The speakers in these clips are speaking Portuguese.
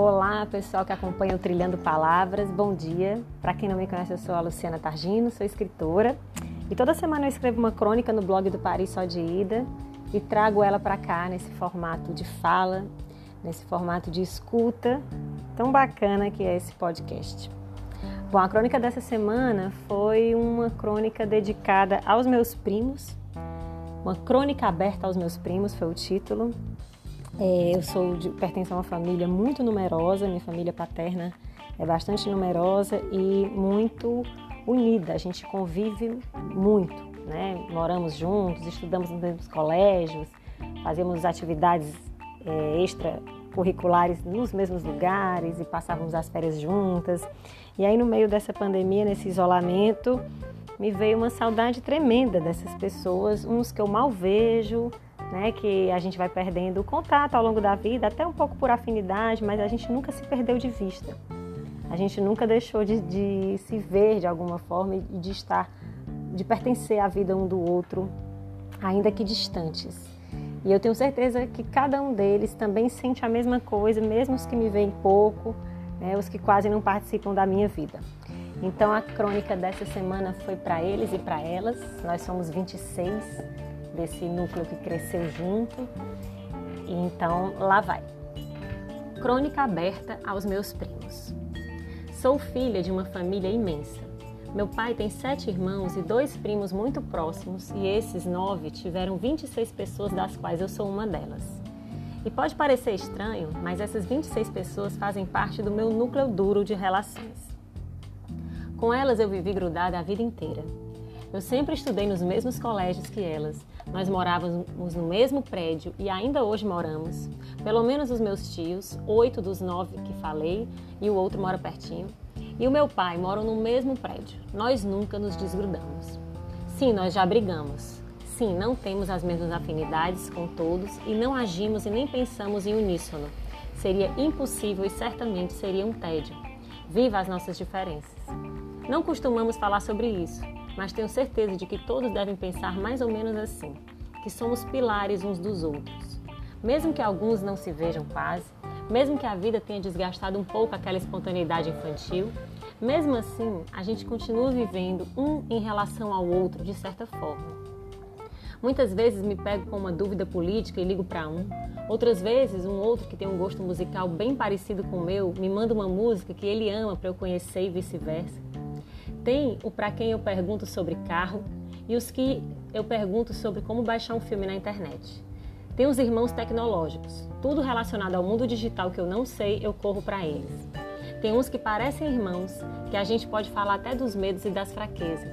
Olá, pessoal que acompanha o Trilhando Palavras, bom dia. Para quem não me conhece, eu sou a Luciana Targino, sou escritora e toda semana eu escrevo uma crônica no blog do Paris Só de Ida e trago ela para cá nesse formato de fala, nesse formato de escuta tão bacana que é esse podcast. Bom, a crônica dessa semana foi uma crônica dedicada aos meus primos, uma crônica aberta aos meus primos foi o título. É, eu sou de, pertenço a uma família muito numerosa, minha família paterna é bastante numerosa e muito unida. A gente convive muito, né? Moramos juntos, estudamos nos mesmos colégios, fazemos atividades é, extracurriculares nos mesmos lugares e passávamos as férias juntas. E aí, no meio dessa pandemia, nesse isolamento, me veio uma saudade tremenda dessas pessoas, uns que eu mal vejo, né, que a gente vai perdendo o contato ao longo da vida, até um pouco por afinidade, mas a gente nunca se perdeu de vista. A gente nunca deixou de, de se ver de alguma forma e de estar, de pertencer à vida um do outro, ainda que distantes. E eu tenho certeza que cada um deles também sente a mesma coisa, mesmo os que me veem pouco, né, os que quase não participam da minha vida. Então a crônica dessa semana foi para eles e para elas. Nós somos 26 desse núcleo que cresceu junto. E então, lá vai. Crônica aberta aos meus primos. Sou filha de uma família imensa. Meu pai tem sete irmãos e dois primos muito próximos, e esses nove tiveram 26 pessoas, das quais eu sou uma delas. E pode parecer estranho, mas essas 26 pessoas fazem parte do meu núcleo duro de relações. Com elas eu vivi grudada a vida inteira. Eu sempre estudei nos mesmos colégios que elas. Nós morávamos no mesmo prédio e ainda hoje moramos. Pelo menos os meus tios, oito dos nove que falei, e o outro mora pertinho. E o meu pai moram no mesmo prédio. Nós nunca nos desgrudamos. Sim, nós já brigamos. Sim, não temos as mesmas afinidades com todos e não agimos e nem pensamos em uníssono. Seria impossível e certamente seria um tédio. Viva as nossas diferenças. Não costumamos falar sobre isso, mas tenho certeza de que todos devem pensar mais ou menos assim: que somos pilares uns dos outros. Mesmo que alguns não se vejam quase, mesmo que a vida tenha desgastado um pouco aquela espontaneidade infantil, mesmo assim, a gente continua vivendo um em relação ao outro de certa forma. Muitas vezes me pego com uma dúvida política e ligo para um. Outras vezes, um outro que tem um gosto musical bem parecido com o meu me manda uma música que ele ama para eu conhecer e vice-versa. Tem o para quem eu pergunto sobre carro e os que eu pergunto sobre como baixar um filme na internet. Tem os irmãos tecnológicos. Tudo relacionado ao mundo digital que eu não sei, eu corro para eles. Tem uns que parecem irmãos, que a gente pode falar até dos medos e das fraquezas.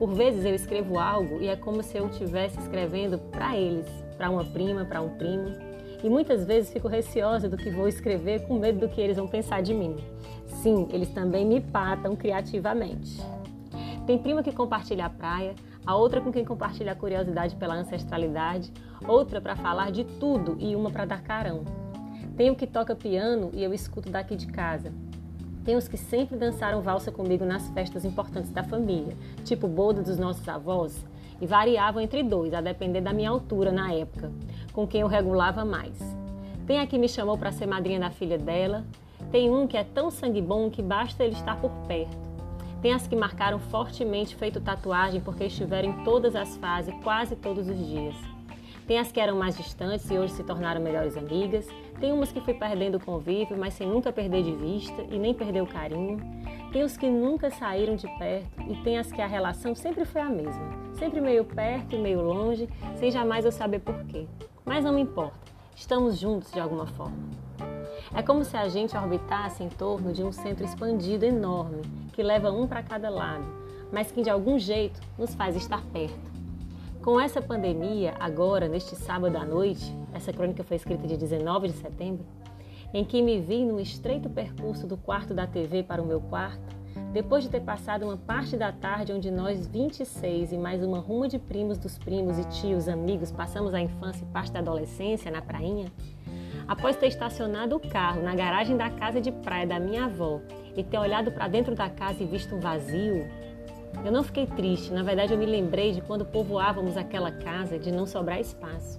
Por vezes eu escrevo algo e é como se eu estivesse escrevendo para eles, para uma prima, para um primo. E muitas vezes fico receosa do que vou escrever com medo do que eles vão pensar de mim. Sim, eles também me patam criativamente. Tem prima que compartilha a praia, a outra com quem compartilha a curiosidade pela ancestralidade, outra para falar de tudo e uma para dar carão. Tem o que toca piano e eu escuto daqui de casa. Tem os que sempre dançaram valsa comigo nas festas importantes da família, tipo boda dos nossos avós, e variavam entre dois, a depender da minha altura na época, com quem eu regulava mais. Tem a que me chamou para ser madrinha da filha dela, tem um que é tão sangue bom que basta ele estar por perto. Tem as que marcaram fortemente feito tatuagem porque estiveram em todas as fases, quase todos os dias. Tem as que eram mais distantes e hoje se tornaram melhores amigas. Tem umas que fui perdendo o convívio, mas sem nunca perder de vista e nem perder o carinho. Tem os que nunca saíram de perto e tem as que a relação sempre foi a mesma, sempre meio perto e meio longe, sem jamais eu saber porquê. Mas não me importa, estamos juntos de alguma forma. É como se a gente orbitasse em torno de um centro expandido enorme, que leva um para cada lado, mas que de algum jeito nos faz estar perto. Com essa pandemia, agora, neste sábado à noite, essa crônica foi escrita de 19 de setembro, em que me vi num estreito percurso do quarto da TV para o meu quarto, depois de ter passado uma parte da tarde onde nós 26 e mais uma ruma de primos dos primos e tios, amigos, passamos a infância e parte da adolescência na prainha, após ter estacionado o carro na garagem da casa de praia da minha avó e ter olhado para dentro da casa e visto um vazio, eu não fiquei triste, na verdade eu me lembrei de quando povoávamos aquela casa de não sobrar espaço.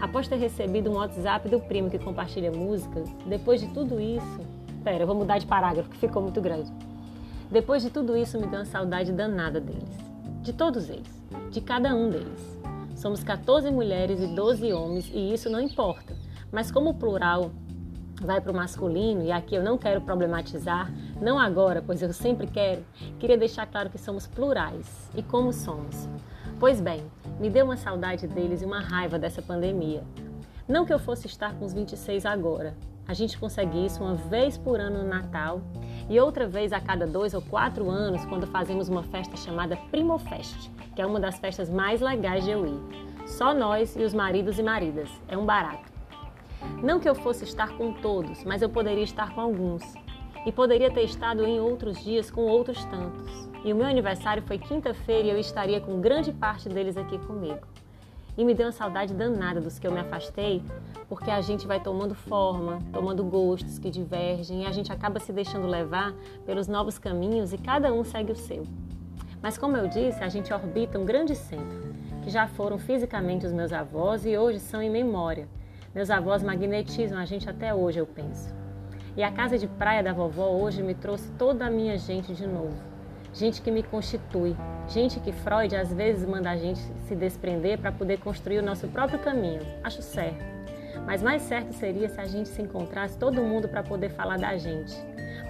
Após ter recebido um WhatsApp do primo que compartilha música, depois de tudo isso. Pera, eu vou mudar de parágrafo que ficou muito grande. Depois de tudo isso, me deu uma saudade danada deles. De todos eles. De cada um deles. Somos 14 mulheres e 12 homens e isso não importa. Mas como o plural vai para o masculino, e aqui eu não quero problematizar, não agora, pois eu sempre quero, queria deixar claro que somos plurais. E como somos? Pois bem, me deu uma saudade deles e uma raiva dessa pandemia. Não que eu fosse estar com os 26 agora. A gente consegue isso uma vez por ano no Natal e outra vez a cada dois ou quatro anos quando fazemos uma festa chamada Primofest, que é uma das festas mais legais de eu ir. Só nós e os maridos e maridas. É um barato. Não que eu fosse estar com todos, mas eu poderia estar com alguns. E poderia ter estado em outros dias com outros tantos. E o meu aniversário foi quinta-feira e eu estaria com grande parte deles aqui comigo. E me deu uma saudade danada dos que eu me afastei, porque a gente vai tomando forma, tomando gostos que divergem e a gente acaba se deixando levar pelos novos caminhos e cada um segue o seu. Mas como eu disse, a gente orbita um grande centro, que já foram fisicamente os meus avós e hoje são em memória. Meus avós magnetizam a gente até hoje, eu penso. E a casa de praia da vovó hoje me trouxe toda a minha gente de novo gente que me constitui, gente que Freud às vezes manda a gente se desprender para poder construir o nosso próprio caminho. Acho certo. Mas mais certo seria se a gente se encontrasse todo mundo para poder falar da gente,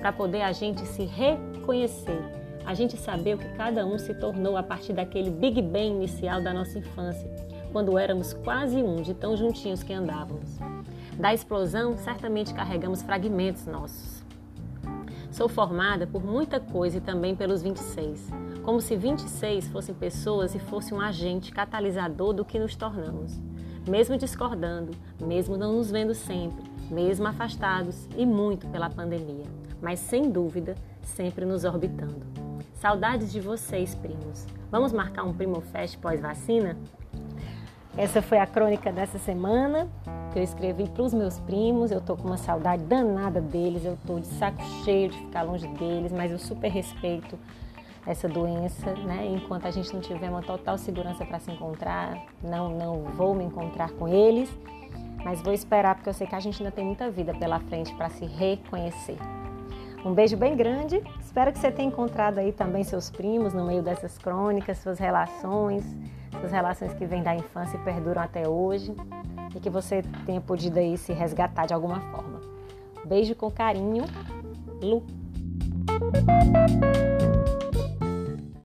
para poder a gente se reconhecer, a gente saber o que cada um se tornou a partir daquele Big Bang inicial da nossa infância, quando éramos quase um de tão juntinhos que andávamos. Da explosão, certamente carregamos fragmentos nossos. Sou formada por muita coisa e também pelos 26, como se 26 fossem pessoas e fosse um agente catalisador do que nos tornamos. Mesmo discordando, mesmo não nos vendo sempre, mesmo afastados e muito pela pandemia, mas sem dúvida, sempre nos orbitando. Saudades de vocês, primos. Vamos marcar um Primo Fest pós-vacina? Essa foi a crônica dessa semana que eu escrevi para os meus primos. Eu tô com uma saudade danada deles, eu tô de saco cheio de ficar longe deles, mas eu super respeito essa doença, né? Enquanto a gente não tiver uma total segurança para se encontrar, não não vou me encontrar com eles, mas vou esperar porque eu sei que a gente ainda tem muita vida pela frente para se reconhecer. Um beijo bem grande. Espero que você tenha encontrado aí também seus primos no meio dessas crônicas, suas relações, suas relações que vêm da infância e perduram até hoje e que você tenha podido aí se resgatar de alguma forma. Beijo com carinho, Lu.